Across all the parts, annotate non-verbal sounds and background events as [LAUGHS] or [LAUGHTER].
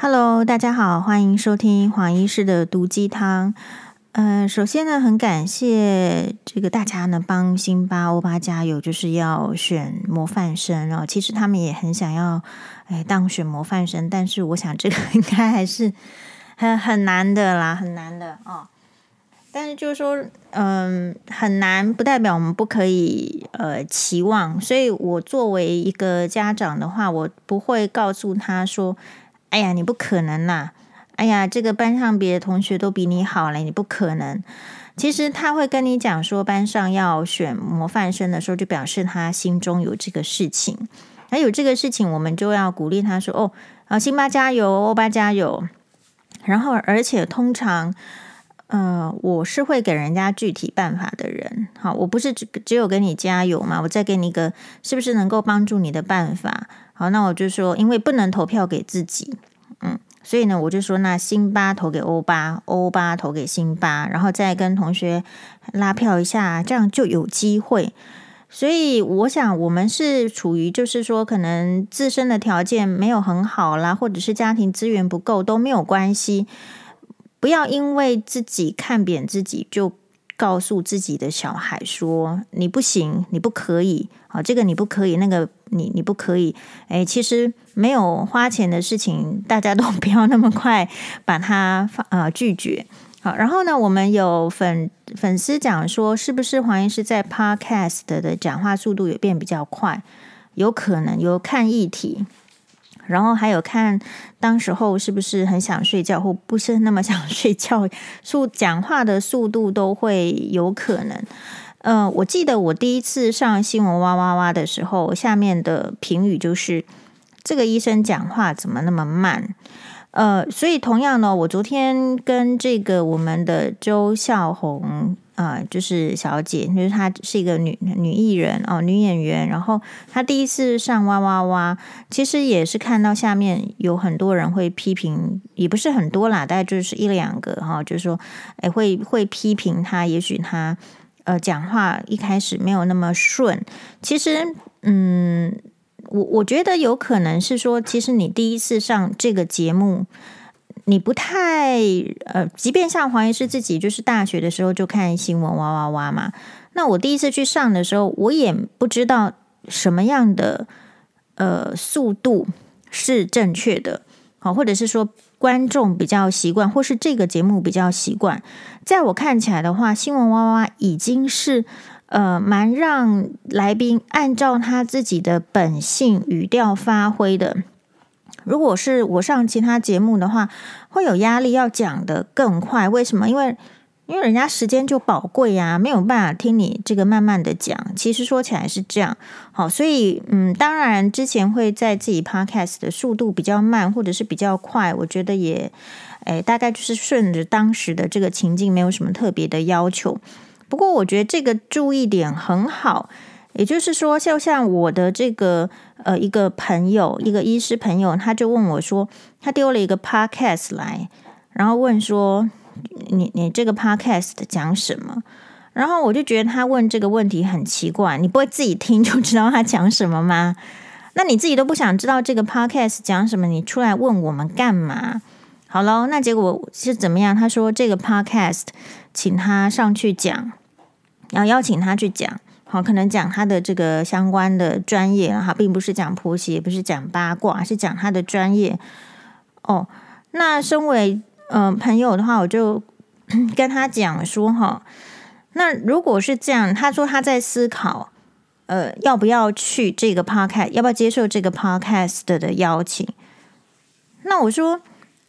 Hello，大家好，欢迎收听黄医师的毒鸡汤。呃，首先呢，很感谢这个大家呢帮辛巴欧巴加油，就是要选模范生哦。其实他们也很想要哎当选模范生，但是我想这个应该还是很很难的啦，很难的哦。但是就是说，嗯，很难不代表我们不可以呃期望。所以我作为一个家长的话，我不会告诉他说。哎呀，你不可能啦！哎呀，这个班上别的同学都比你好嘞，你不可能。其实他会跟你讲说，班上要选模范生的时候，就表示他心中有这个事情。还有这个事情，我们就要鼓励他说：“哦，啊，辛巴加油，欧巴加油。”然后，而且通常，呃，我是会给人家具体办法的人。好，我不是只只有给你加油嘛，我再给你一个是不是能够帮助你的办法。好，那我就说，因为不能投票给自己，嗯，所以呢，我就说，那辛巴投给欧巴，欧巴投给辛巴，然后再跟同学拉票一下，这样就有机会。所以我想，我们是处于就是说，可能自身的条件没有很好啦，或者是家庭资源不够都没有关系，不要因为自己看扁自己就。告诉自己的小孩说：“你不行，你不可以，好，这个你不可以，那个你你不可以。”诶，其实没有花钱的事情，大家都不要那么快把它呃拒绝。好，然后呢，我们有粉粉丝讲说，是不是黄医师在 Podcast 的讲话速度也变比较快？有可能，有看议题。然后还有看当时候是不是很想睡觉，或不是那么想睡觉，[LAUGHS] 速讲话的速度都会有可能。呃，我记得我第一次上新闻哇哇哇的时候，下面的评语就是这个医生讲话怎么那么慢？呃，所以同样呢，我昨天跟这个我们的周孝红。啊、就是小姐，就是她是一个女女艺人哦，女演员。然后她第一次上哇哇哇，其实也是看到下面有很多人会批评，也不是很多啦，大概就是一两个哈、就是说，哎，会会批评她，也许她呃讲话一开始没有那么顺。其实，嗯，我我觉得有可能是说，其实你第一次上这个节目。你不太呃，即便像黄医师自己，就是大学的时候就看新闻哇哇哇嘛。那我第一次去上的时候，我也不知道什么样的呃速度是正确的，好，或者是说观众比较习惯，或是这个节目比较习惯。在我看起来的话，新闻哇哇哇已经是呃蛮让来宾按照他自己的本性语调发挥的。如果是我上其他节目的话，会有压力要讲得更快。为什么？因为因为人家时间就宝贵呀，没有办法听你这个慢慢的讲。其实说起来是这样，好，所以嗯，当然之前会在自己 podcast 的速度比较慢，或者是比较快，我觉得也，诶，大概就是顺着当时的这个情境，没有什么特别的要求。不过我觉得这个注意点很好。也就是说，就像我的这个呃一个朋友，一个医师朋友，他就问我说，他丢了一个 podcast 来，然后问说，你你这个 podcast 讲什么？然后我就觉得他问这个问题很奇怪，你不会自己听就知道他讲什么吗？那你自己都不想知道这个 podcast 讲什么，你出来问我们干嘛？好喽，那结果是怎么样？他说这个 podcast 请他上去讲，然后邀请他去讲。好，可能讲他的这个相关的专业哈，并不是讲婆媳，也不是讲八卦，是讲他的专业。哦，那身为嗯、朋友的话，我就 [COUGHS] 跟他讲说哈，那如果是这样，他说他在思考，呃，要不要去这个 podcast，要不要接受这个 podcast 的邀请？那我说，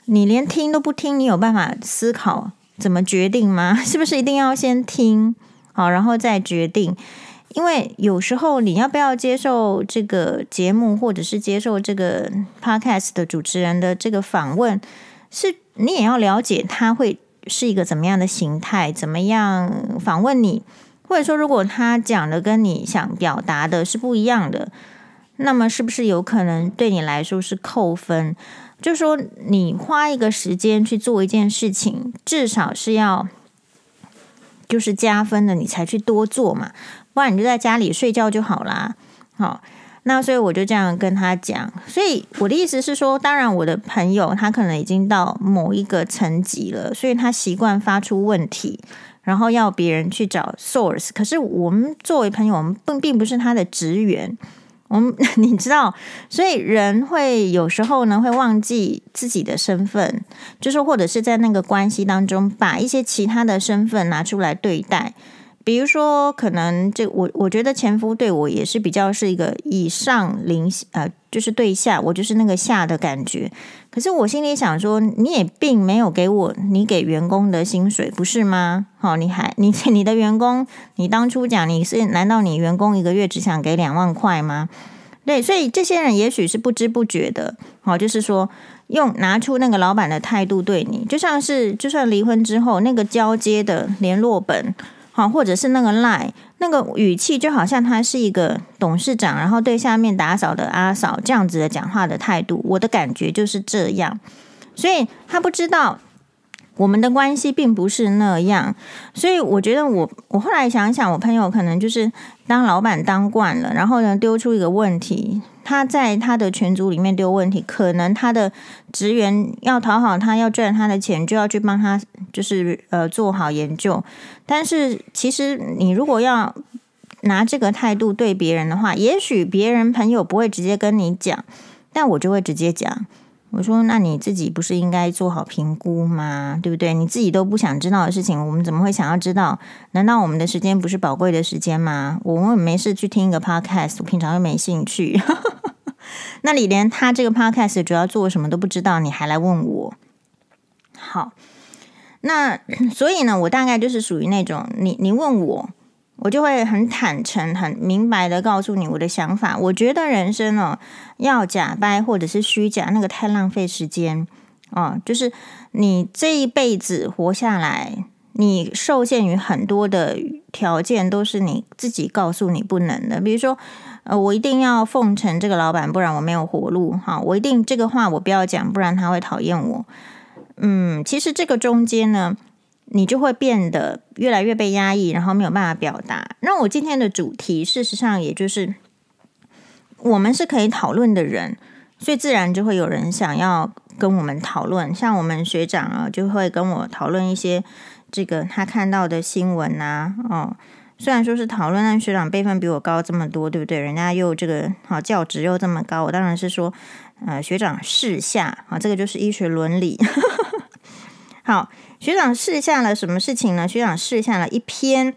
你连听都不听，你有办法思考怎么决定吗？[LAUGHS] 是不是一定要先听好，然后再决定？因为有时候你要不要接受这个节目，或者是接受这个 podcast 的主持人的这个访问，是你也要了解他会是一个怎么样的形态，怎么样访问你，或者说如果他讲的跟你想表达的是不一样的，那么是不是有可能对你来说是扣分？就说你花一个时间去做一件事情，至少是要就是加分的，你才去多做嘛。不然你就在家里睡觉就好啦。好，那所以我就这样跟他讲。所以我的意思是说，当然我的朋友他可能已经到某一个层级了，所以他习惯发出问题，然后要别人去找 source。可是我们作为朋友，我们并并不是他的职员。我们 [LAUGHS] 你知道，所以人会有时候呢会忘记自己的身份，就是或者是在那个关系当中把一些其他的身份拿出来对待。比如说，可能这我我觉得前夫对我也是比较是一个以上临呃，就是对下，我就是那个下的感觉。可是我心里想说，你也并没有给我你给员工的薪水，不是吗？好，你还你 [LAUGHS] 你的员工，你当初讲你是难道你员工一个月只想给两万块吗？对，所以这些人也许是不知不觉的，好，就是说用拿出那个老板的态度对你，就像是就算离婚之后那个交接的联络本。好，或者是那个 line，那个语气就好像他是一个董事长，然后对下面打扫的阿嫂这样子的讲话的态度，我的感觉就是这样，所以他不知道。我们的关系并不是那样，所以我觉得我我后来想想，我朋友可能就是当老板当惯了，然后呢丢出一个问题，他在他的群组里面丢问题，可能他的职员要讨好他，要赚他的钱，就要去帮他，就是呃做好研究。但是其实你如果要拿这个态度对别人的话，也许别人朋友不会直接跟你讲，但我就会直接讲。我说：“那你自己不是应该做好评估吗？对不对？你自己都不想知道的事情，我们怎么会想要知道？难道我们的时间不是宝贵的时间吗？我们没事去听一个 podcast，我平常又没兴趣。[LAUGHS] 那你连他这个 podcast 主要做什么都不知道，你还来问我？好，那 [CLEARS THROAT] 所以呢，我大概就是属于那种，你你问我。”我就会很坦诚、很明白的告诉你我的想法。我觉得人生哦，要假掰或者是虚假，那个太浪费时间哦。就是你这一辈子活下来，你受限于很多的条件，都是你自己告诉你不能的。比如说，呃，我一定要奉承这个老板，不然我没有活路。哈，我一定这个话我不要讲，不然他会讨厌我。嗯，其实这个中间呢。你就会变得越来越被压抑，然后没有办法表达。那我今天的主题，事实上也就是我们是可以讨论的人，所以自然就会有人想要跟我们讨论。像我们学长啊，就会跟我讨论一些这个他看到的新闻啊。哦，虽然说是讨论，但学长辈分比我高这么多，对不对？人家又这个好教职又这么高，我当然是说，呃，学长示下啊，这个就是医学伦理。[LAUGHS] 好。学长试下了什么事情呢？学长试下了一篇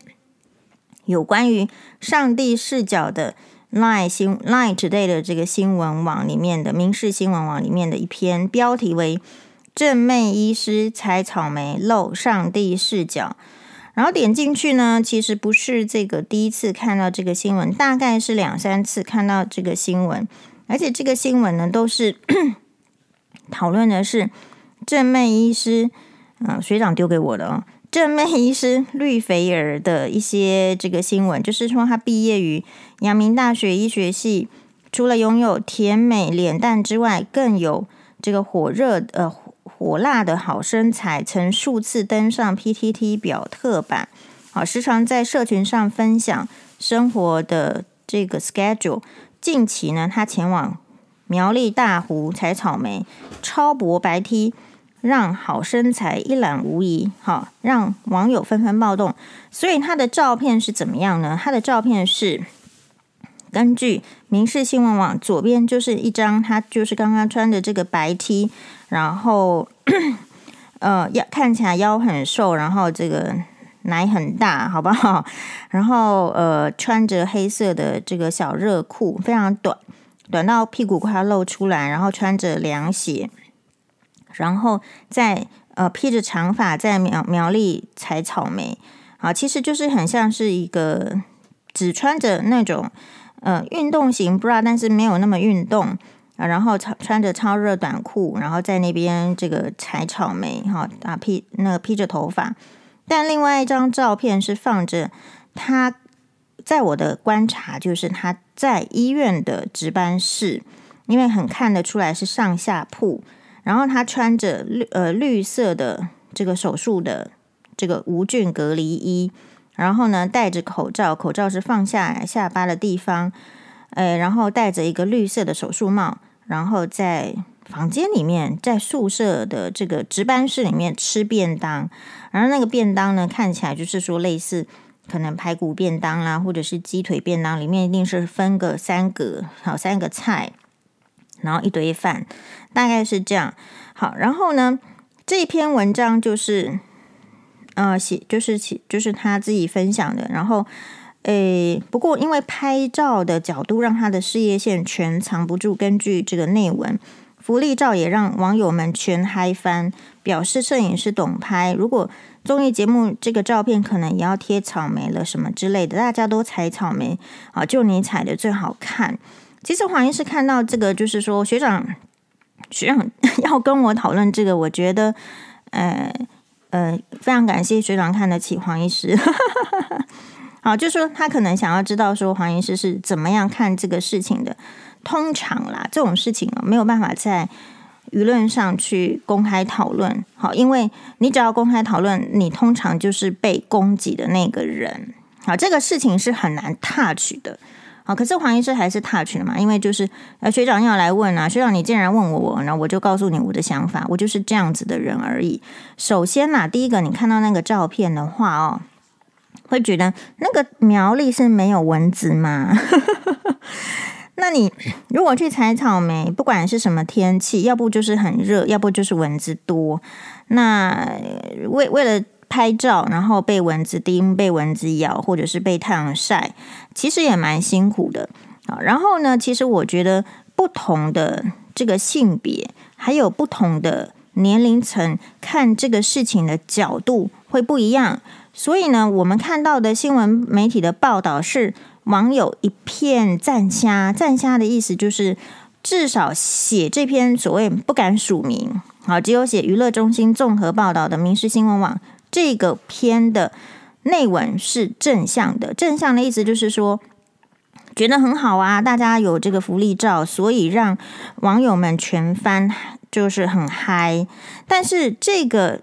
有关于上帝视角的 Line 新 Line Today 的这个新闻网里面的民视新闻网里面的一篇，标题为“正妹医师采草莓露上帝视角”。然后点进去呢，其实不是这个第一次看到这个新闻，大概是两三次看到这个新闻，而且这个新闻呢都是讨论的是正妹医师。啊，学长丢给我的哦，正妹医师绿肥儿的一些这个新闻，就是说他毕业于阳明大学医学系，除了拥有甜美脸蛋之外，更有这个火热呃火辣的好身材，曾数次登上 PTT 表特版，啊，时常在社群上分享生活的这个 schedule。近期呢，他前往苗栗大湖采草莓，超薄白 T。让好身材一览无遗，好让网友纷纷暴动。所以他的照片是怎么样呢？他的照片是根据民视新闻网，左边就是一张他就是刚刚穿的这个白 T，然后 [COUGHS] 呃腰看起来腰很瘦，然后这个奶很大，好不好？然后呃穿着黑色的这个小热裤，非常短，短到屁股快要露出来，然后穿着凉鞋。然后在呃披着长发在苗苗栗采草莓，啊，其实就是很像是一个只穿着那种呃运动型 bra，但是没有那么运动啊，然后穿穿着超热短裤，然后在那边这个采草莓哈啊披那个披着头发，但另外一张照片是放着他在我的观察就是他在医院的值班室，因为很看得出来是上下铺。然后他穿着绿呃绿色的这个手术的这个无菌隔离衣，然后呢戴着口罩，口罩是放下下巴的地方，呃，然后戴着一个绿色的手术帽，然后在房间里面，在宿舍的这个值班室里面吃便当，然后那个便当呢，看起来就是说类似可能排骨便当啦，或者是鸡腿便当，里面一定是分个三个，好三个菜，然后一堆饭，大概是这样。好，然后呢，这篇文章就是呃写，就是写就是他自己分享的，然后。诶，不过因为拍照的角度让他的事业线全藏不住。根据这个内文，福利照也让网友们全嗨翻，表示摄影师懂拍。如果综艺节目这个照片可能也要贴草莓了什么之类的，大家都采草莓啊，就你采的最好看。其实黄医师看到这个，就是说学长学长 [LAUGHS] 要跟我讨论这个，我觉得呃呃非常感谢学长看得起黄医师。[LAUGHS] 好，就说他可能想要知道说黄医师是怎么样看这个事情的。通常啦，这种事情没有办法在舆论上去公开讨论。好，因为你只要公开讨论，你通常就是被攻击的那个人。好，这个事情是很难 touch 的。好，可是黄医师还是 touch 了嘛？因为就是呃，学长要来问啊，学长你竟然问我，我然后我就告诉你我的想法，我就是这样子的人而已。首先呐，第一个你看到那个照片的话哦。会觉得那个苗栗是没有蚊子吗？[LAUGHS] 那你如果去采草莓，不管是什么天气，要不就是很热，要不就是蚊子多。那为为了拍照，然后被蚊子叮、被蚊子咬，或者是被太阳晒，其实也蛮辛苦的啊。然后呢，其实我觉得不同的这个性别，还有不同的年龄层，看这个事情的角度会不一样。所以呢，我们看到的新闻媒体的报道是网友一片赞虾，赞虾的意思就是至少写这篇所谓不敢署名，好，只有写娱乐中心综合报道的民视新闻网这个篇的内文是正向的，正向的意思就是说觉得很好啊，大家有这个福利照，所以让网友们全翻，就是很嗨，但是这个。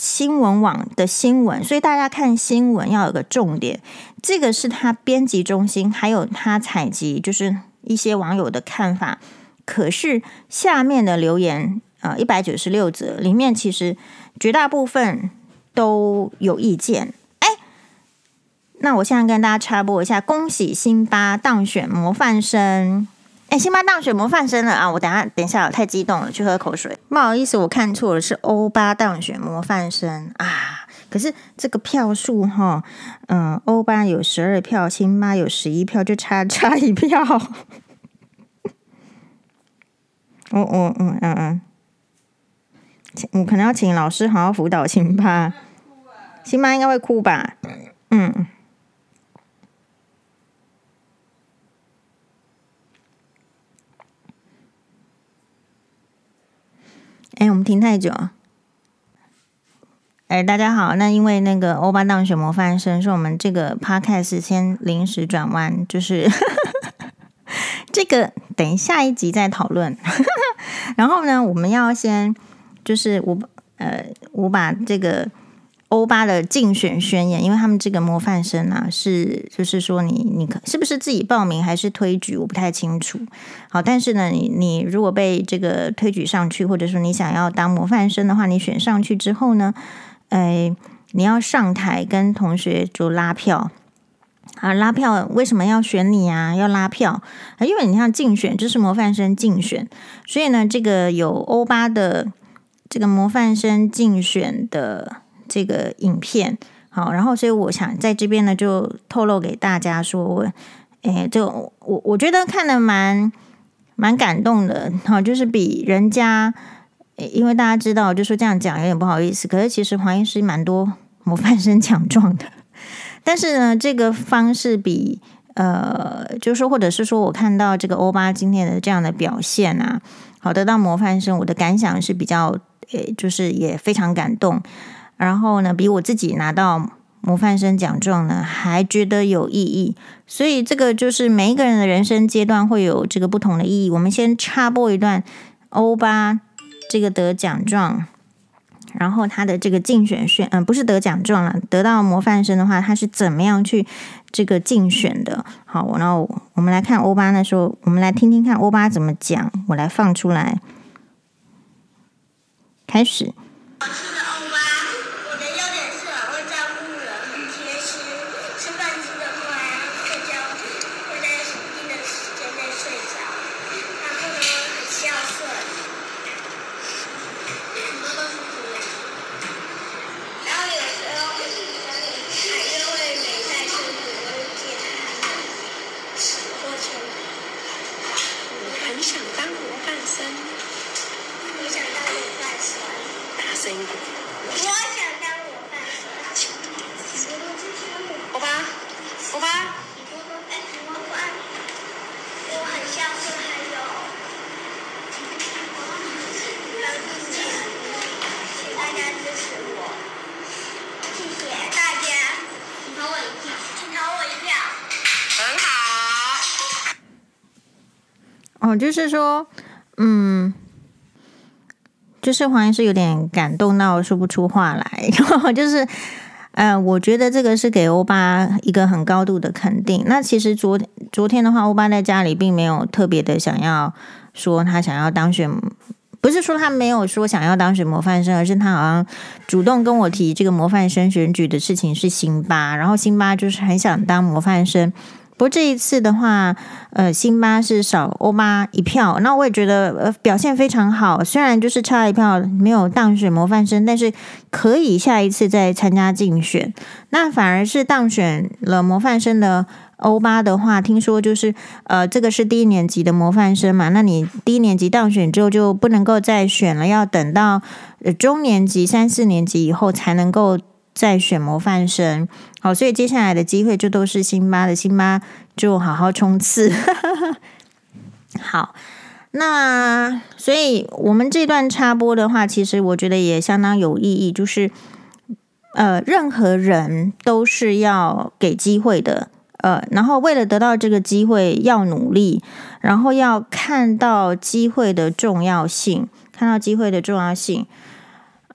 新闻网的新闻，所以大家看新闻要有个重点。这个是他编辑中心，还有他采集，就是一些网友的看法。可是下面的留言，呃，一百九十六则里面，其实绝大部分都有意见。哎，那我现在跟大家插播一下，恭喜辛巴当选模范生。哎，辛巴当选模范生了啊！我等下等一下，太激动了，去喝口水。不好意思，我看错了，是欧巴当选模范生啊。可是这个票数哈，嗯，欧巴有十二票，辛巴有十一票，就差差一票。[LAUGHS] 哦哦嗯嗯嗯，我可能要请老师好好辅导辛巴。辛妈应该会哭吧？嗯。哎，我们停太久。哎，大家好，那因为那个欧巴当选模范生，是我们这个 podcast 先临时转弯，就是 [LAUGHS] 这个等下一集再讨论。[LAUGHS] 然后呢，我们要先就是我呃，我把这个。欧巴的竞选宣言，因为他们这个模范生啊，是就是说你你可是不是自己报名还是推举，我不太清楚。好，但是呢，你你如果被这个推举上去，或者说你想要当模范生的话，你选上去之后呢，哎，你要上台跟同学就拉票啊，拉票为什么要选你啊？要拉票，因为你像竞选就是模范生竞选，所以呢，这个有欧巴的这个模范生竞选的。这个影片好，然后所以我想在这边呢就透露给大家说，我诶，就我我觉得看得蛮蛮感动的，好，就是比人家，因为大家知道，就说这样讲有点不好意思，可是其实黄医师蛮多模范生奖状的，但是呢，这个方式比呃，就是说或者是说我看到这个欧巴今天的这样的表现啊，好，得到模范生，我的感想是比较，诶，就是也非常感动。然后呢，比我自己拿到模范生奖状呢，还觉得有意义。所以这个就是每一个人的人生阶段会有这个不同的意义。我们先插播一段欧巴这个得奖状。然后他的这个竞选选，嗯，不是得奖状了，得到模范生的话，他是怎么样去这个竞选的？好，然后我们来看欧巴那时候，我们来听听看欧巴怎么讲，我来放出来，开始。是说，嗯，就是黄医师有点感动到说不出话来，[LAUGHS] 就是，呃，我觉得这个是给欧巴一个很高度的肯定。那其实昨昨天的话，欧巴在家里并没有特别的想要说他想要当选，不是说他没有说想要当选模范生，而是他好像主动跟我提这个模范生选举的事情是辛巴，然后辛巴就是很想当模范生。不过这一次的话，呃，辛巴是少欧巴一票，那我也觉得呃表现非常好。虽然就是差一票没有当选模范生，但是可以下一次再参加竞选。那反而是当选了模范生的欧巴的话，听说就是呃这个是低年级的模范生嘛，那你低年级当选之后就不能够再选了，要等到呃中年级三四年级以后才能够。再选模范生，好，所以接下来的机会就都是辛巴的，辛巴就好好冲刺。[LAUGHS] 好，那所以我们这段插播的话，其实我觉得也相当有意义，就是呃，任何人都是要给机会的，呃，然后为了得到这个机会要努力，然后要看到机会的重要性，看到机会的重要性。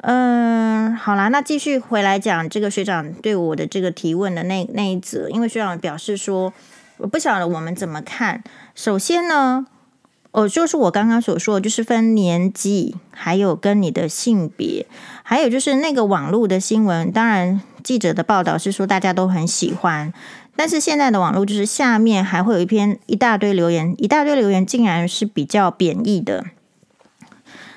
嗯，好啦，那继续回来讲这个学长对我的这个提问的那那一则，因为学长表示说，我不晓得我们怎么看。首先呢，哦，就是我刚刚所说，就是分年纪，还有跟你的性别，还有就是那个网络的新闻。当然，记者的报道是说大家都很喜欢，但是现在的网络就是下面还会有一篇一大堆留言，一大堆留言竟然是比较贬义的。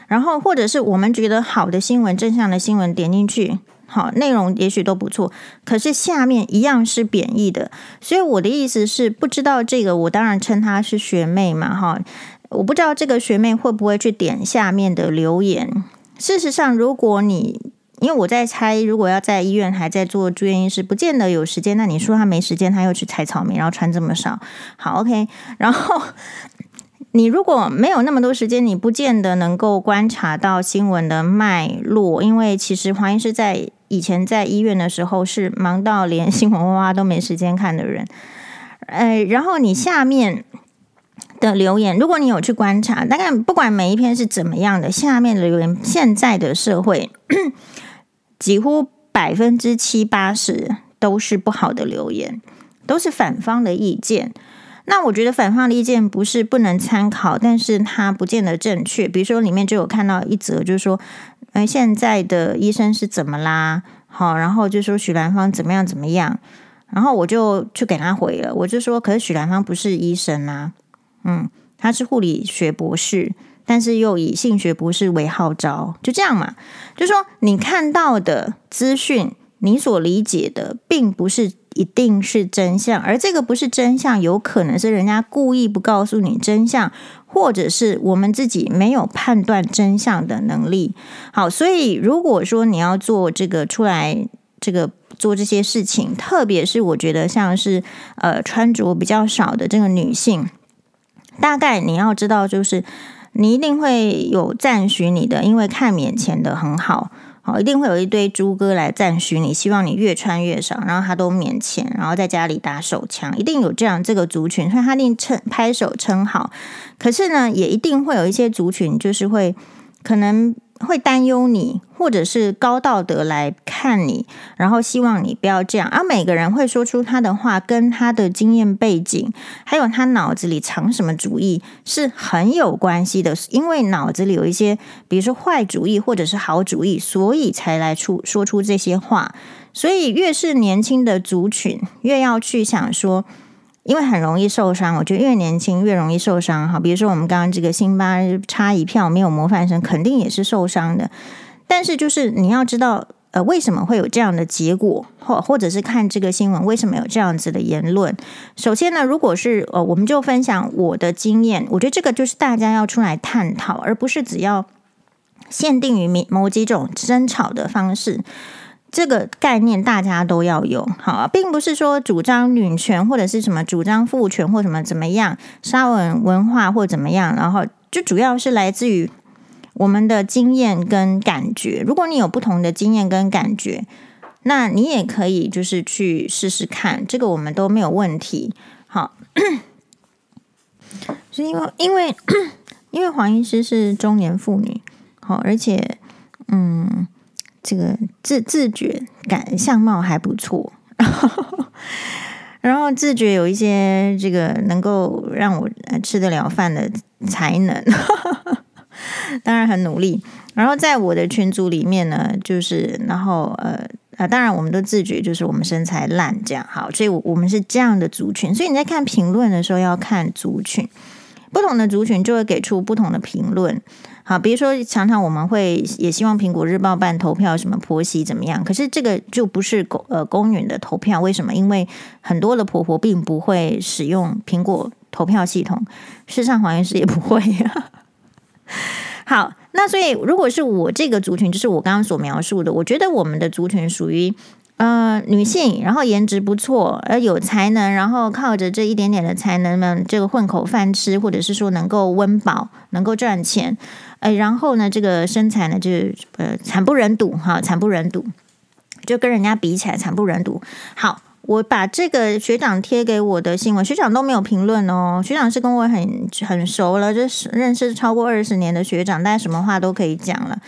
然后，或者是我们觉得好的新闻、正向的新闻，点进去，好，内容也许都不错，可是下面一样是贬义的。所以我的意思是，不知道这个，我当然称她是学妹嘛，哈，我不知道这个学妹会不会去点下面的留言。事实上，如果你因为我在猜，如果要在医院还在做住院医师，不见得有时间。那你说他没时间，他又去采草莓，然后穿这么少，好，OK，然后。你如果没有那么多时间，你不见得能够观察到新闻的脉络，因为其实黄医师在以前在医院的时候是忙到连新闻哇哇都没时间看的人。呃，然后你下面的留言，如果你有去观察，大概不管每一篇是怎么样的，下面的留言，现在的社会 [COUGHS] 几乎百分之七八十都是不好的留言，都是反方的意见。那我觉得反方的意见不是不能参考，但是它不见得正确。比如说里面就有看到一则，就是说，哎，现在的医生是怎么啦？好，然后就说许兰芳怎么样怎么样，然后我就去给他回了，我就说，可是许兰芳不是医生啊，嗯，他是护理学博士，但是又以性学博士为号召，就这样嘛，就说你看到的资讯，你所理解的，并不是。一定是真相，而这个不是真相，有可能是人家故意不告诉你真相，或者是我们自己没有判断真相的能力。好，所以如果说你要做这个出来，这个做这些事情，特别是我觉得像是呃穿着比较少的这个女性，大概你要知道，就是你一定会有赞许你的，因为看免钱的很好。好，一定会有一堆猪哥来赞许你，希望你越穿越少，然后他都免钱，然后在家里打手枪，一定有这样这个族群，所以他一定称拍手称好。可是呢，也一定会有一些族群，就是会可能会担忧你，或者是高道德来看你，然后希望你不要这样。而每个人会说出他的话，跟他的经验背景，还有他脑子里藏什么主意是很有关系的。因为脑子里有一些，比如说坏主意或者是好主意，所以才来出说出这些话。所以越是年轻的族群，越要去想说。因为很容易受伤，我觉得越年轻越容易受伤。哈，比如说我们刚刚这个辛巴差一票没有模范生，肯定也是受伤的。但是就是你要知道，呃，为什么会有这样的结果，或或者是看这个新闻为什么有这样子的言论。首先呢，如果是呃，我们就分享我的经验，我觉得这个就是大家要出来探讨，而不是只要限定于某几种争吵的方式。这个概念大家都要有，好，并不是说主张女权或者是什么主张父权或什么怎么样，沙文文化或怎么样，然后就主要是来自于我们的经验跟感觉。如果你有不同的经验跟感觉，那你也可以就是去试试看，这个我们都没有问题。好，[COUGHS] 是因为因为因为黄医师是中年妇女，好，而且嗯。这个自自觉感相貌还不错，然后，自觉有一些这个能够让我吃得了饭的才能，[LAUGHS] 当然很努力。然后在我的群组里面呢，就是然后呃呃，当然我们都自觉就是我们身材烂这样好，所以我们是这样的族群。所以你在看评论的时候要看族群，不同的族群就会给出不同的评论。好，比如说，常常我们会也希望苹果日报办投票，什么婆媳怎么样？可是这个就不是公呃公允的投票，为什么？因为很多的婆婆并不会使用苹果投票系统，事实上黄医师也不会呀。好，那所以如果是我这个族群，就是我刚刚所描述的，我觉得我们的族群属于。呃，女性，然后颜值不错，呃，有才能，然后靠着这一点点的才能呢，这个混口饭吃，或者是说能够温饱，能够赚钱，呃，然后呢，这个身材呢，就呃惨不忍睹哈，惨不忍睹，就跟人家比起来惨不忍睹。好。我把这个学长贴给我的新闻，学长都没有评论哦。学长是跟我很很熟了，就是认识超过二十年的学长，大家什么话都可以讲了。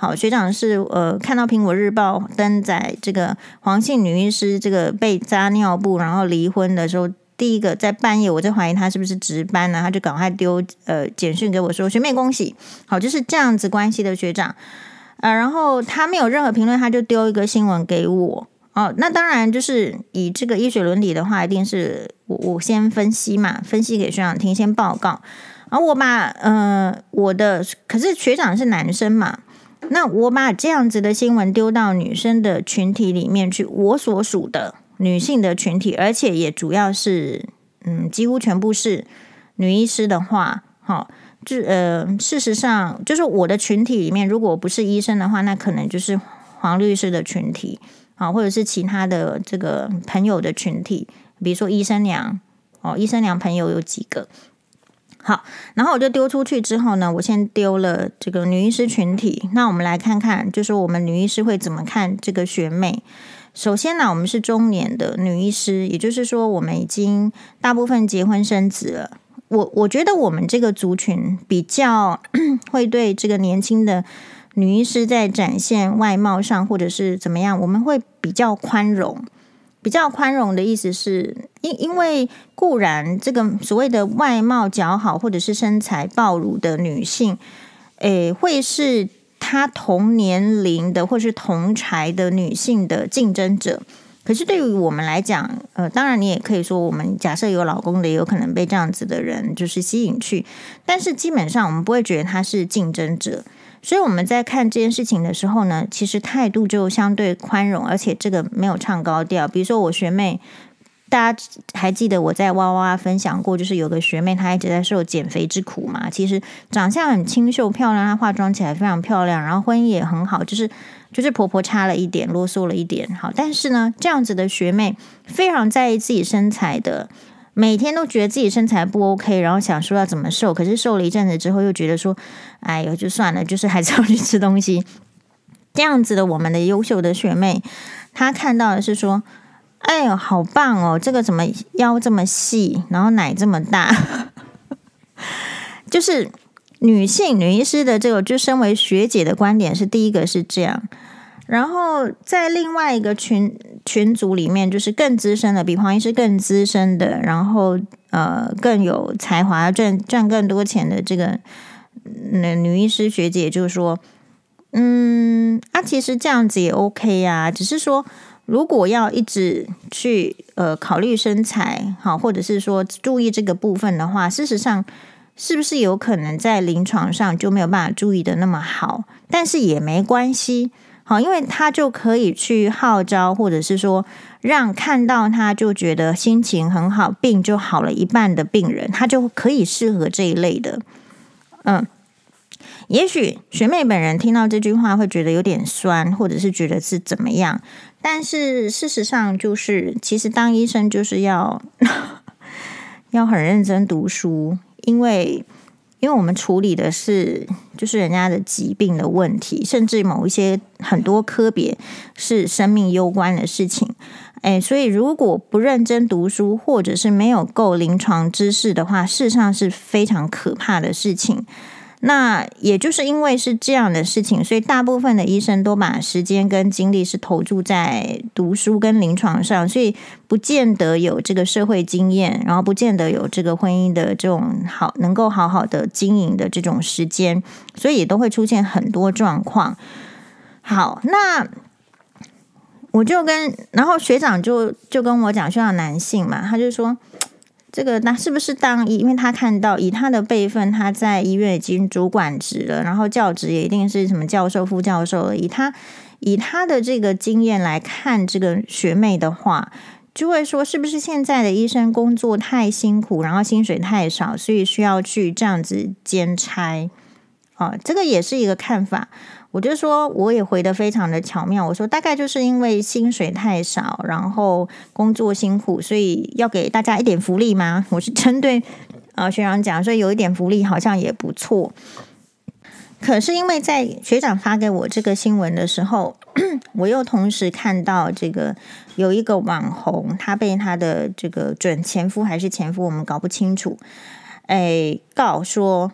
好，学长是呃看到苹果日报登载这个黄姓女医师这个被扎尿布然后离婚的时候，第一个在半夜我就怀疑他是不是值班呢，他就赶快丢呃简讯给我说学妹恭喜，好，就是这样子关系的学长，呃，然后他没有任何评论，他就丢一个新闻给我。哦，那当然就是以这个医学伦理的话，一定是我我先分析嘛，分析给学长听，先报告。然后我把呃我的，可是学长是男生嘛，那我把这样子的新闻丢到女生的群体里面去，我所属的女性的群体，而且也主要是嗯几乎全部是女医师的话，好、哦，就呃事实上就是我的群体里面，如果不是医生的话，那可能就是黄律师的群体。啊，或者是其他的这个朋友的群体，比如说医生娘哦，医生娘朋友有几个？好，然后我就丢出去之后呢，我先丢了这个女医师群体。那我们来看看，就是我们女医师会怎么看这个学妹。首先呢，我们是中年的女医师，也就是说，我们已经大部分结婚生子了。我我觉得我们这个族群比较 [CLEARS THROAT] 会对这个年轻的。女医师在展现外貌上，或者是怎么样，我们会比较宽容。比较宽容的意思是，因因为固然这个所谓的外貌姣好，或者是身材爆乳的女性，诶，会是她同年龄的或是同才的女性的竞争者。可是对于我们来讲，呃，当然你也可以说，我们假设有老公的，有可能被这样子的人就是吸引去。但是基本上，我们不会觉得他是竞争者。所以我们在看这件事情的时候呢，其实态度就相对宽容，而且这个没有唱高调。比如说我学妹，大家还记得我在哇哇分享过，就是有个学妹她一直在受减肥之苦嘛。其实长相很清秀漂亮，她化妆起来非常漂亮，然后婚姻也很好，就是就是婆婆差了一点，啰嗦了一点。好，但是呢，这样子的学妹非常在意自己身材的。每天都觉得自己身材不 OK，然后想说要怎么瘦，可是瘦了一阵子之后又觉得说，哎呦，就算了，就是还是要去吃东西。[LAUGHS] 这样子的我们的优秀的学妹，她看到的是说，哎呦，好棒哦，这个怎么腰这么细，然后奶这么大，[LAUGHS] 就是女性女医师的这个，就身为学姐的观点是第一个是这样，然后在另外一个群群组里面，就是更资深的，比黄医师更资深的，然后呃更有才华，赚赚更多钱的这个那女医师学姐，就说，嗯，啊，其实这样子也 OK 啊，只是说如果要一直去呃考虑身材好，或者是说注意这个部分的话，事实上。是不是有可能在临床上就没有办法注意的那么好？但是也没关系，好，因为他就可以去号召，或者是说让看到他就觉得心情很好，病就好了一半的病人，他就可以适合这一类的。嗯，也许学妹本人听到这句话会觉得有点酸，或者是觉得是怎么样？但是事实上就是，其实当医生就是要 [LAUGHS] 要很认真读书。因为，因为我们处理的是就是人家的疾病的问题，甚至某一些很多科别是生命攸关的事情，哎，所以如果不认真读书，或者是没有够临床知识的话，事实上是非常可怕的事情。那也就是因为是这样的事情，所以大部分的医生都把时间跟精力是投注在读书跟临床上，所以不见得有这个社会经验，然后不见得有这个婚姻的这种好能够好好的经营的这种时间，所以也都会出现很多状况。好，那我就跟然后学长就就跟我讲，学长男性嘛，他就说。这个那是不是当医？因为他看到以他的辈分，他在医院已经主管职了，然后教职也一定是什么教授、副教授了。以他以他的这个经验来看，这个学妹的话，就会说是不是现在的医生工作太辛苦，然后薪水太少，所以需要去这样子兼差啊？这个也是一个看法。我就说，我也回得非常的巧妙。我说，大概就是因为薪水太少，然后工作辛苦，所以要给大家一点福利吗？我是针对呃学长讲，所以有一点福利好像也不错。可是因为在学长发给我这个新闻的时候，[COUGHS] 我又同时看到这个有一个网红，他被他的这个准前夫还是前夫，我们搞不清楚，哎，告说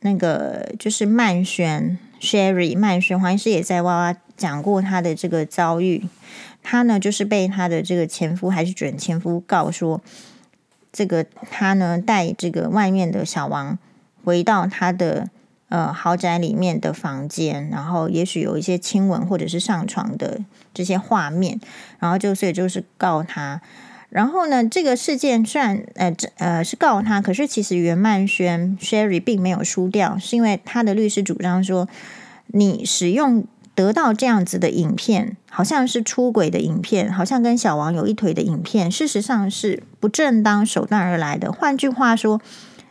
那个就是曼轩。Sherry 曼轩黄医师也在哇哇讲过他的这个遭遇，他呢就是被他的这个前夫还是准前夫告说，这个他呢带这个外面的小王回到他的呃豪宅里面的房间，然后也许有一些亲吻或者是上床的这些画面，然后就所以就是告他。然后呢，这个事件虽然呃呃是告他，可是其实袁曼轩 Sherry 并没有输掉，是因为他的律师主张说，你使用得到这样子的影片，好像是出轨的影片，好像跟小王有一腿的影片，事实上是不正当手段而来的。换句话说，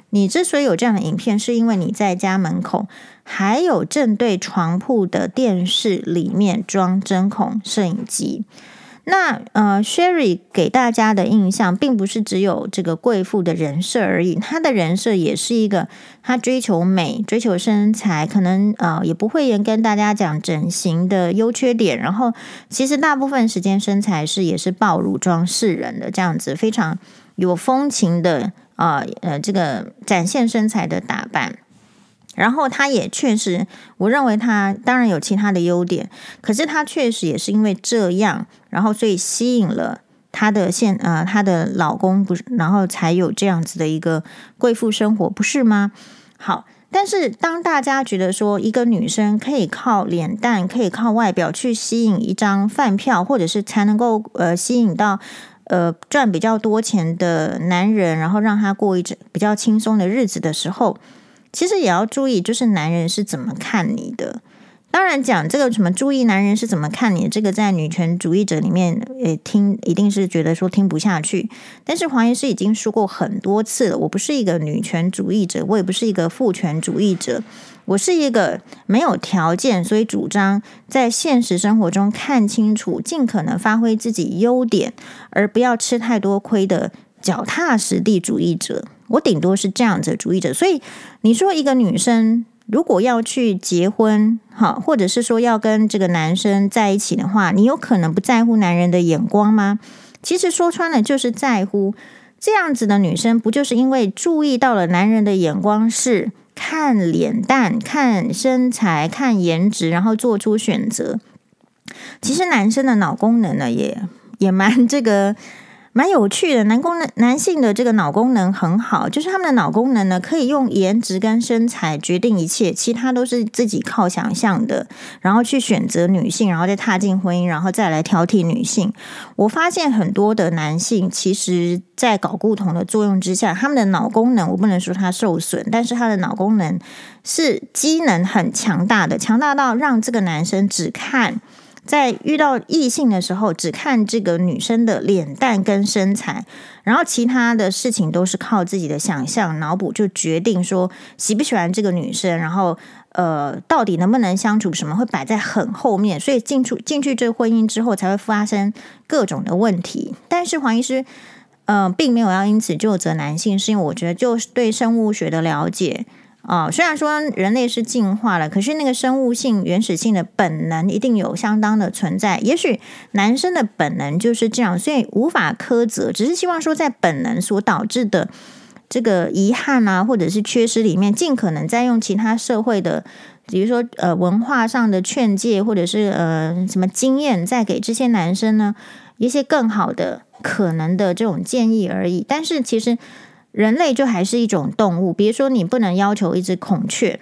你之所以有这样的影片，是因为你在家门口还有正对床铺的电视里面装针孔摄影机。那呃，Sherry 给大家的印象，并不是只有这个贵妇的人设而已，她的人设也是一个，她追求美、追求身材，可能呃也不会跟大家讲整形的优缺点。然后，其实大部分时间身材是也是爆乳装示人的这样子，非常有风情的啊，呃这个展现身材的打扮。然后他也确实，我认为他当然有其他的优点，可是他确实也是因为这样，然后所以吸引了他的现呃他的老公，不是，然后才有这样子的一个贵妇生活，不是吗？好，但是当大家觉得说一个女生可以靠脸蛋，可以靠外表去吸引一张饭票，或者是才能够呃吸引到呃赚比较多钱的男人，然后让他过一比较轻松的日子的时候。其实也要注意，就是男人是怎么看你的。当然，讲这个什么注意男人是怎么看你，这个在女权主义者里面，诶，听一定是觉得说听不下去。但是黄医师已经说过很多次了，我不是一个女权主义者，我也不是一个父权主义者，我是一个没有条件，所以主张在现实生活中看清楚，尽可能发挥自己优点，而不要吃太多亏的脚踏实地主义者。我顶多是这样子的主义者，所以你说一个女生如果要去结婚，哈，或者是说要跟这个男生在一起的话，你有可能不在乎男人的眼光吗？其实说穿了就是在乎。这样子的女生不就是因为注意到了男人的眼光是看脸蛋、看身材、看颜值，然后做出选择。其实男生的脑功能呢，也也蛮这个。蛮有趣的，男功能男性的这个脑功能很好，就是他们的脑功能呢，可以用颜值跟身材决定一切，其他都是自己靠想象的，然后去选择女性，然后再踏进婚姻，然后再来挑剔女性。我发现很多的男性，其实在睾固酮的作用之下，他们的脑功能，我不能说他受损，但是他的脑功能是机能很强大的，强大到让这个男生只看。在遇到异性的时候，只看这个女生的脸蛋跟身材，然后其他的事情都是靠自己的想象脑补，就决定说喜不喜欢这个女生，然后呃，到底能不能相处，什么会摆在很后面，所以进出进去这婚姻之后，才会发生各种的问题。但是黄医师，呃，并没有要因此就责男性，是因为我觉得就是对生物学的了解。[LAUGHS] 啊、哦，虽然说人类是进化了，可是那个生物性、原始性的本能一定有相当的存在。也许男生的本能就是这样，所以无法苛责。只是希望说，在本能所导致的这个遗憾啊，或者是缺失里面，尽可能再用其他社会的，比如说呃文化上的劝诫，或者是呃什么经验，再给这些男生呢一些更好的可能的这种建议而已。但是其实。人类就还是一种动物，比如说你不能要求一只孔雀，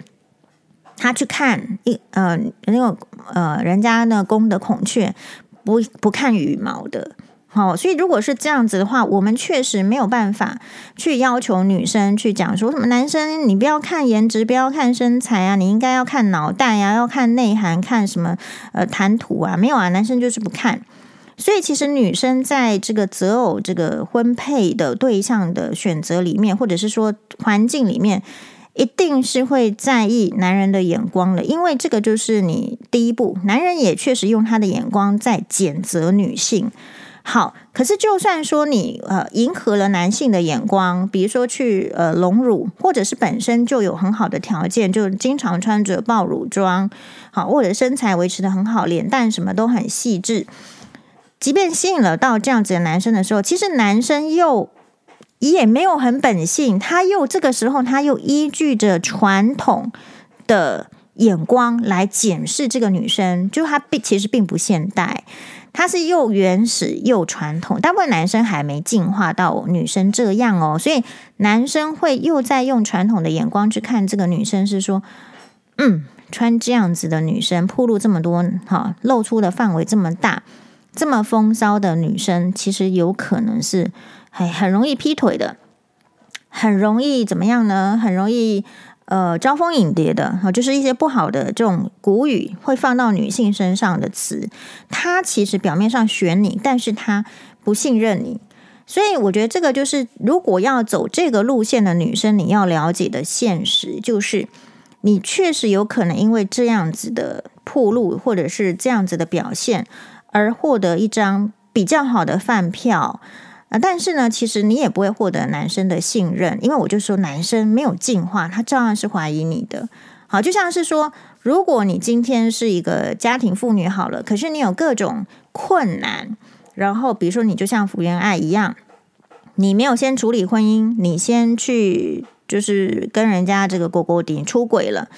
他去看一呃那个呃人家那公的孔雀不不看羽毛的，好、哦，所以如果是这样子的话，我们确实没有办法去要求女生去讲说什么男生你不要看颜值，不要看身材啊，你应该要看脑袋呀、要看内涵，看什么呃谈吐啊，没有啊，男生就是不看。所以，其实女生在这个择偶、这个婚配的对象的选择里面，或者是说环境里面，一定是会在意男人的眼光的，因为这个就是你第一步。男人也确实用他的眼光在检责女性。好，可是就算说你呃迎合了男性的眼光，比如说去呃隆乳，或者是本身就有很好的条件，就经常穿着爆乳装，好，或者身材维持得很好，脸蛋什么都很细致。即便吸引了到这样子的男生的时候，其实男生又也没有很本性，他又这个时候他又依据着传统的眼光来检视这个女生，就他并其实并不现代，他是又原始又传统。大部分男生还没进化到女生这样哦，所以男生会又在用传统的眼光去看这个女生，是说，嗯，穿这样子的女生，暴露这么多，哈，露出的范围这么大。这么风骚的女生，其实有可能是很很容易劈腿的，很容易怎么样呢？很容易呃招蜂引蝶的，就是一些不好的这种古语会放到女性身上的词。她其实表面上选你，但是她不信任你。所以我觉得这个就是，如果要走这个路线的女生，你要了解的现实就是，你确实有可能因为这样子的铺路，或者是这样子的表现。而获得一张比较好的饭票啊，但是呢，其实你也不会获得男生的信任，因为我就说男生没有进化，他照样是怀疑你的。好，就像是说，如果你今天是一个家庭妇女好了，可是你有各种困难，然后比如说你就像福原爱一样，你没有先处理婚姻，你先去就是跟人家这个勾勾顶出轨了，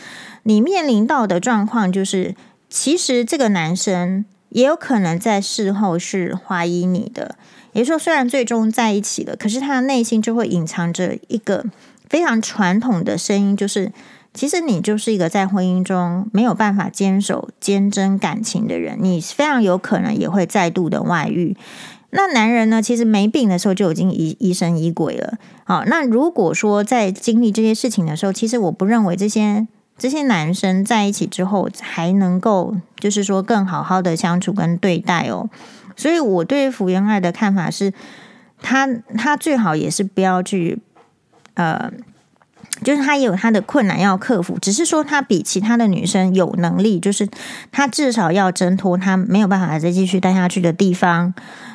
你面临到的状况就是，其实这个男生。也有可能在事后是怀疑你的，也就是说，虽然最终在一起了，可是他的内心就会隐藏着一个非常传统的声音，就是其实你就是一个在婚姻中没有办法坚守坚贞感情的人，你非常有可能也会再度的外遇。那男人呢，其实没病的时候就已经疑疑神疑鬼了。好，那如果说在经历这些事情的时候，其实我不认为这些。这些男生在一起之后还能够，就是说更好好的相处跟对待哦。所以我对福原爱的看法是，他他最好也是不要去，呃，就是他也有他的困难要克服，只是说他比其他的女生有能力，就是他至少要挣脱他没有办法再继续待下去的地方。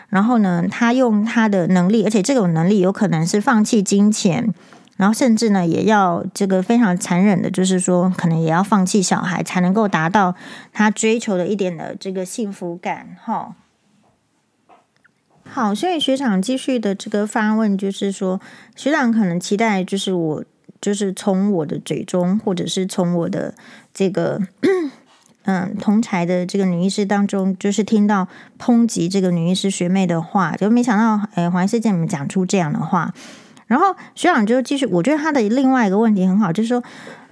然后呢，他用他的能力，而且这种能力有可能是放弃金钱。然后甚至呢，也要这个非常残忍的，就是说，可能也要放弃小孩，才能够达到他追求的一点的这个幸福感。哈，好，所以学长继续的这个发问，就是说，学长可能期待，就是我就是从我的嘴中，或者是从我的这个嗯同才的这个女医师当中，就是听到抨击这个女医师学妹的话，就没想到哎黄医师见你们讲出这样的话，然后学长就继续，我觉得他的另外一个问题很好，就是说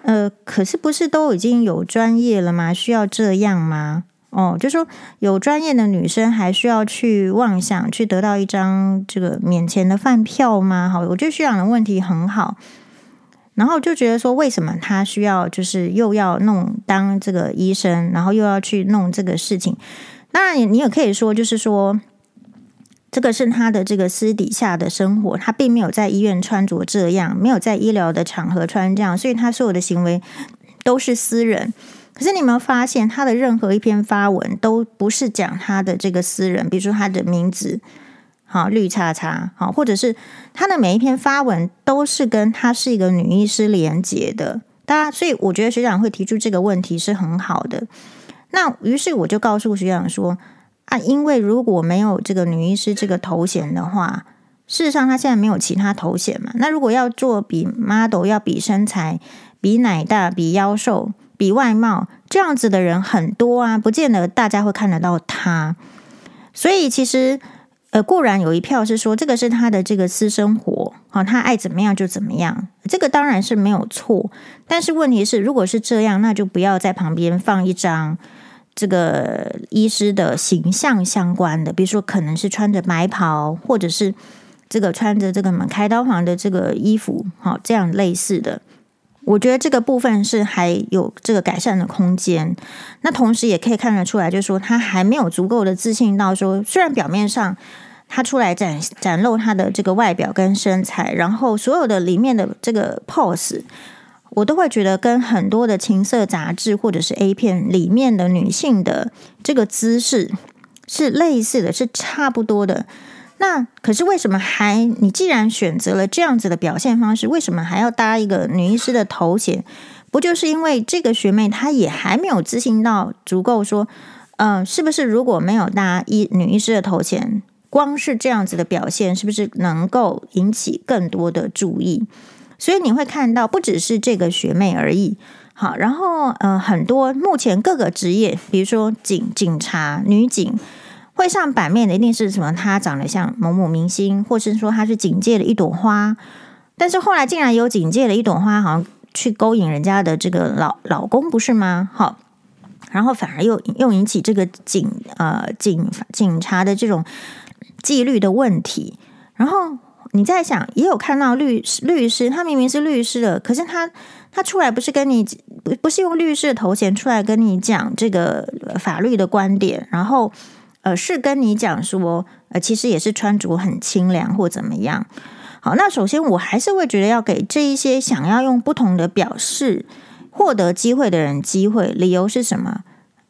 呃，可是不是都已经有专业了吗？需要这样吗？哦，就说有专业的女生还需要去妄想去得到一张这个免钱的饭票吗？好，我觉得学长的问题很好，然后就觉得说，为什么他需要就是又要弄当这个医生，然后又要去弄这个事情？当然，你也可以说，就是说这个是他的这个私底下的生活，他并没有在医院穿着这样，没有在医疗的场合穿这样，所以他所有的行为都是私人。可是你有没有发现，他的任何一篇发文都不是讲他的这个私人，比如说他的名字，好绿叉叉，好，或者是他的每一篇发文都是跟他是一个女医师连接的。大家，所以我觉得学长会提出这个问题是很好的。那于是我就告诉学长说啊，因为如果没有这个女医师这个头衔的话，事实上她现在没有其他头衔嘛。那如果要做比 model，要比身材，比奶大，比腰瘦。比外貌这样子的人很多啊，不见得大家会看得到她。所以其实，呃，固然有一票是说这个是他的这个私生活，好，他爱怎么样就怎么样，这个当然是没有错。但是问题是，如果是这样，那就不要在旁边放一张这个医师的形象相关的，比如说可能是穿着白袍，或者是这个穿着这个门开刀房的这个衣服，好，这样类似的。我觉得这个部分是还有这个改善的空间。那同时也可以看得出来，就是说他还没有足够的自信到说，虽然表面上他出来展展露他的这个外表跟身材，然后所有的里面的这个 pose，我都会觉得跟很多的情色杂志或者是 A 片里面的女性的这个姿势是类似的，是差不多的。那可是为什么还？你既然选择了这样子的表现方式，为什么还要搭一个女医师的头衔？不就是因为这个学妹她也还没有自信到足够说，嗯、是不是如果没有搭医女医师的头衔，光是这样子的表现，是不是能够引起更多的注意？所以你会看到，不只是这个学妹而已。好，然后呃，很多目前各个职业，比如说警警察、女警。会上版面的一定是什么？她长得像某某明星，或是说她是警界的一朵花。但是后来竟然有警界的一朵花，好像去勾引人家的这个老老公，不是吗？好，然后反而又又引起这个警呃警警察的这种纪律的问题。然后你在想，也有看到律律师，他明明是律师的，可是他他出来不是跟你不不是用律师的头衔出来跟你讲这个法律的观点，然后。呃，是跟你讲说，呃，其实也是穿着很清凉或怎么样。好，那首先我还是会觉得要给这一些想要用不同的表示获得机会的人机会。理由是什么？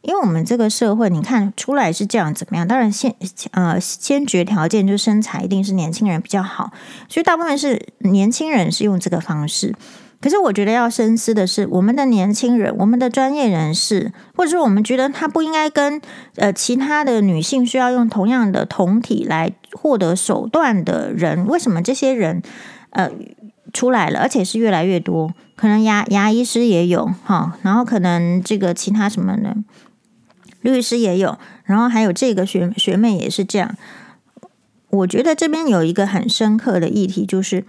因为我们这个社会，你看出来是这样怎么样？当然先呃先决条件就是身材一定是年轻人比较好，所以大部分是年轻人是用这个方式。可是我觉得要深思的是，我们的年轻人，我们的专业人士，或者说我们觉得他不应该跟呃其他的女性需要用同样的胴体来获得手段的人，为什么这些人呃出来了，而且是越来越多？可能牙牙医师也有哈，然后可能这个其他什么呢？律师也有，然后还有这个学学妹也是这样。我觉得这边有一个很深刻的议题，就是。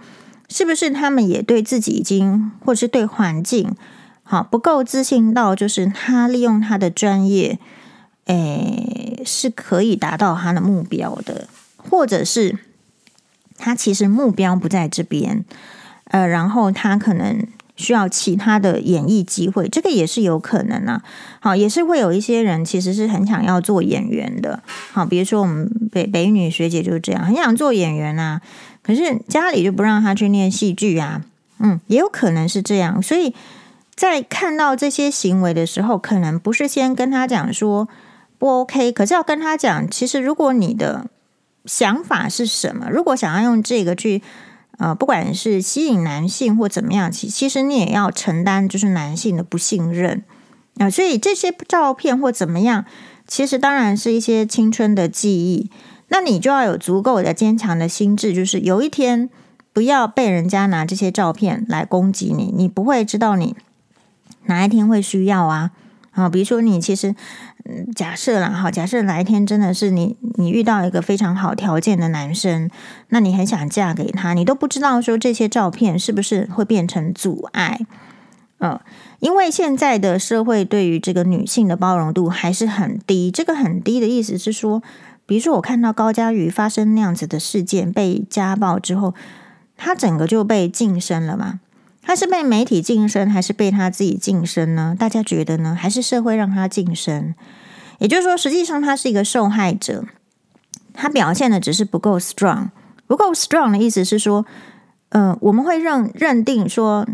是不是他们也对自己已经，或是对环境，好不够自信到，就是他利用他的专业，诶，是可以达到他的目标的，或者是他其实目标不在这边，呃，然后他可能需要其他的演艺机会，这个也是有可能啊。好，也是会有一些人其实是很想要做演员的，好，比如说我们北北女学姐就是这样，很想做演员啊。可是家里就不让他去念戏剧啊，嗯，也有可能是这样。所以在看到这些行为的时候，可能不是先跟他讲说不 OK，可是要跟他讲，其实如果你的想法是什么，如果想要用这个去呃，不管是吸引男性或怎么样，其其实你也要承担就是男性的不信任啊，所以这些照片或怎么样，其实当然是一些青春的记忆。那你就要有足够的坚强的心智，就是有一天不要被人家拿这些照片来攻击你，你不会知道你哪一天会需要啊。啊，比如说你其实，嗯，假设啦，哈，假设哪一天真的是你，你遇到一个非常好条件的男生，那你很想嫁给他，你都不知道说这些照片是不是会变成阻碍，嗯，因为现在的社会对于这个女性的包容度还是很低。这个很低的意思是说，比如说我看到高嘉瑜发生那样子的事件，被家暴之后，他整个就被晋升了嘛。他是被媒体晋升，还是被他自己晋升呢？大家觉得呢？还是社会让他晋升？也就是说，实际上他是一个受害者，他表现的只是不够 strong。不够 strong 的意思是说，呃，我们会认认定说，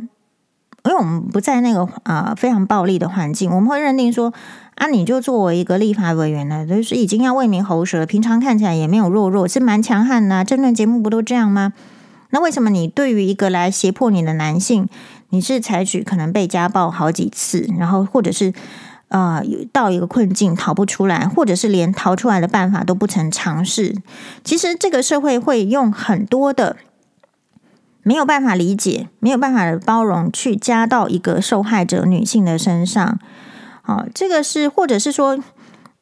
因为我们不在那个啊、呃、非常暴力的环境，我们会认定说，啊，你就作为一个立法委员呢，就是已经要为民喉舌，平常看起来也没有弱弱，是蛮强悍的、啊。政论节目不都这样吗？那为什么你对于一个来胁迫你的男性，你是采取可能被家暴好几次，然后或者是呃到一个困境逃不出来，或者是连逃出来的办法都不曾尝试？其实这个社会会用很多的没有办法理解、没有办法包容去加到一个受害者女性的身上。好，这个是或者是说，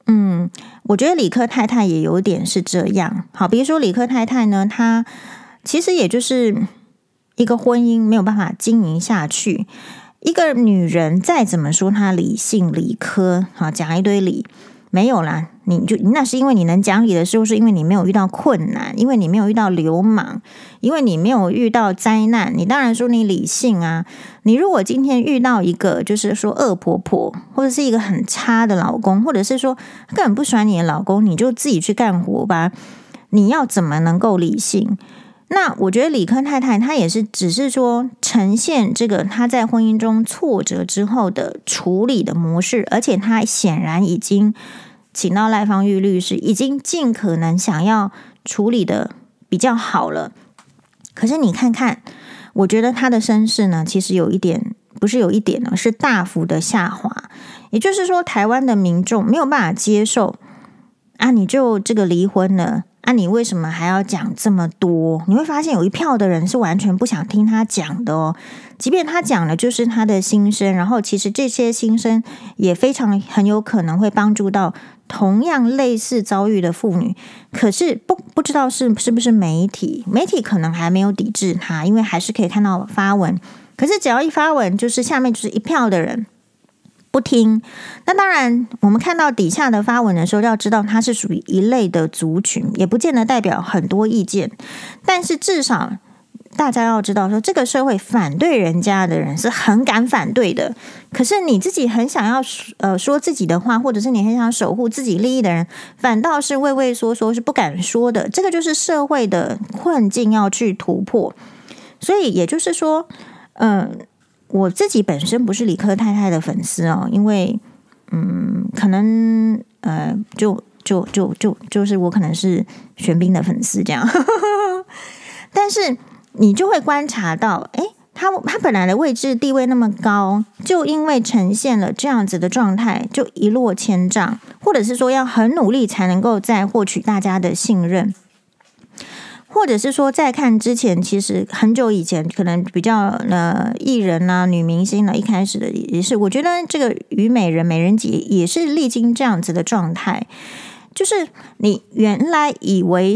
嗯，我觉得理科太太也有点是这样。好，比如说理科太太呢，她。其实也就是一个婚姻没有办法经营下去。一个女人再怎么说她理性理科，好讲一堆理，没有啦。你就那是因为你能讲理的时候，是因为你没有遇到困难，因为你没有遇到流氓，因为你没有遇到灾难。你当然说你理性啊。你如果今天遇到一个就是说恶婆婆，或者是一个很差的老公，或者是说根本不喜欢你的老公，你就自己去干活吧。你要怎么能够理性？那我觉得李科太太她也是，只是说呈现这个她在婚姻中挫折之后的处理的模式，而且她显然已经请到赖芳玉律师，已经尽可能想要处理的比较好了。可是你看看，我觉得她的声势呢，其实有一点不是有一点呢，是大幅的下滑。也就是说，台湾的民众没有办法接受啊，你就这个离婚了。啊，你为什么还要讲这么多？你会发现有一票的人是完全不想听他讲的哦。即便他讲的就是他的心声，然后其实这些心声也非常很有可能会帮助到同样类似遭遇的妇女。可是不不知道是是不是媒体，媒体可能还没有抵制他，因为还是可以看到发文。可是只要一发文，就是下面就是一票的人。不听，那当然，我们看到底下的发文的时候，要知道它是属于一类的族群，也不见得代表很多意见。但是至少大家要知道，说这个社会反对人家的人是很敢反对的。可是你自己很想要呃说自己的话，或者是你很想守护自己利益的人，反倒是畏畏缩缩，是不敢说的。这个就是社会的困境要去突破。所以也就是说，嗯、我自己本身不是理科太太的粉丝哦，因为嗯，可能呃，就就就就就是我可能是玄彬的粉丝这样，[LAUGHS] 但是你就会观察到，诶，他他本来的位置地位那么高，就因为呈现了这样子的状态，就一落千丈，或者是说要很努力才能够再获取大家的信任。或者是说，在看之前，其实很久以前，可能比较呃艺人啊、女明星呢，一开始的也是，我觉得这个虞美人、美人姐也是历经这样子的状态，就是你原来以为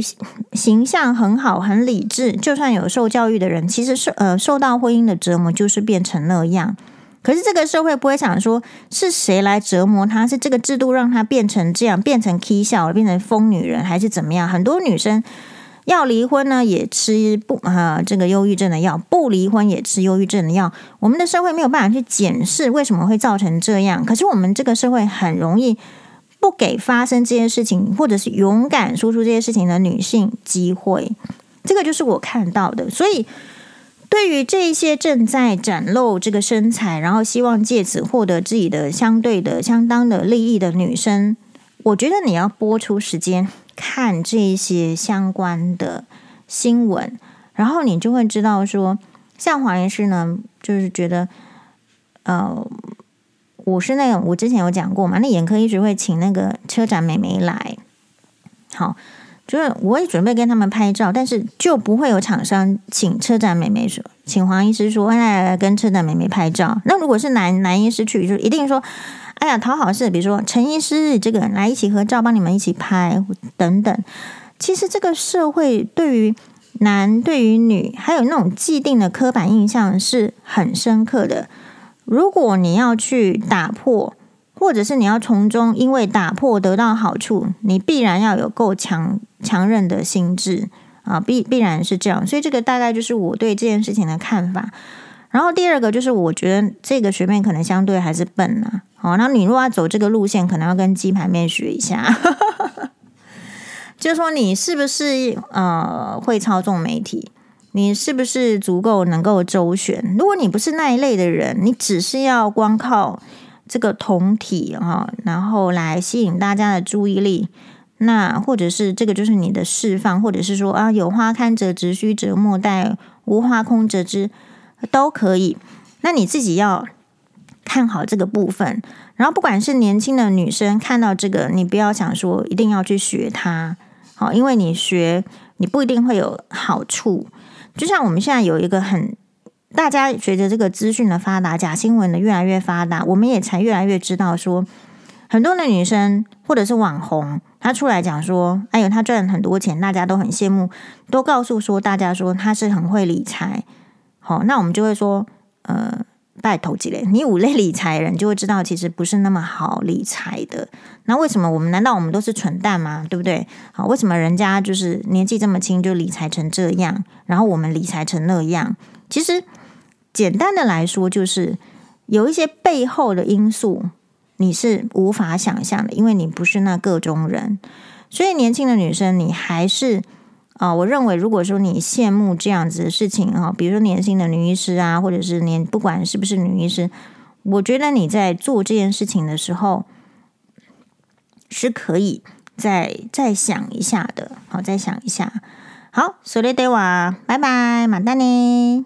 形象很好、很理智，就算有受教育的人，其实是呃受到婚姻的折磨，就是变成那样。可是这个社会不会想说是谁来折磨她，是这个制度让她变成这样，变成 K 笑，变成疯女人，还是怎么样？很多女生。要离婚呢，也吃不啊这个忧郁症的药；不离婚也吃忧郁症的药。我们的社会没有办法去检视为什么会造成这样，可是我们这个社会很容易不给发生这些事情，或者是勇敢说出这些事情的女性机会。这个就是我看到的。所以，对于这一些正在展露这个身材，然后希望借此获得自己的相对的、相当的利益的女生，我觉得你要播出时间。看这些相关的新闻，然后你就会知道说，像黄医师呢，就是觉得，呃，我是那种我之前有讲过嘛，那眼科医学会请那个车展美眉来，好，就是我也准备跟他们拍照，但是就不会有厂商请车展美眉说，请黄医师说，来来来跟车展美眉拍照。那如果是男男医师去，就一定说，哎呀，讨好是，比如说陈医师这个来一起合照，帮你们一起拍等等。其实这个社会对于男对于女，还有那种既定的刻板印象是很深刻的。如果你要去打破。或者是你要从中因为打破得到好处，你必然要有够强强韧的心智啊，必必然是这样。所以这个大概就是我对这件事情的看法。然后第二个就是，我觉得这个学妹可能相对还是笨啊。好，那你如果要走这个路线，可能要跟鸡排妹学一下，[LAUGHS] 就说你是不是呃会操纵媒体，你是不是足够能够周旋？如果你不是那一类的人，你只是要光靠。这个同体啊，然后来吸引大家的注意力，那或者是这个就是你的释放，或者是说啊，有花堪折直须折莫待，无花空折枝都可以。那你自己要看好这个部分，然后不管是年轻的女生看到这个，你不要想说一定要去学它，好，因为你学你不一定会有好处。就像我们现在有一个很。大家随着这个资讯的发达，假新闻的越来越发达，我们也才越来越知道说，很多的女生或者是网红，她出来讲说，哎呦，她赚了很多钱，大家都很羡慕，都告诉说大家说她是很会理财。好，那我们就会说，呃，拜投几类，你五类理财人就会知道，其实不是那么好理财的。那为什么我们？难道我们都是蠢蛋吗？对不对？好，为什么人家就是年纪这么轻就理财成这样，然后我们理财成那样？其实。简单的来说，就是有一些背后的因素你是无法想象的，因为你不是那个中人。所以，年轻的女生，你还是啊，我认为，如果说你羡慕这样子的事情啊，比如说年轻的女医师啊，或者是年不管是不是女医师，我觉得你在做这件事情的时候是可以再再想一下的。好，再想一下。好，それでは，拜拜，马丹尼。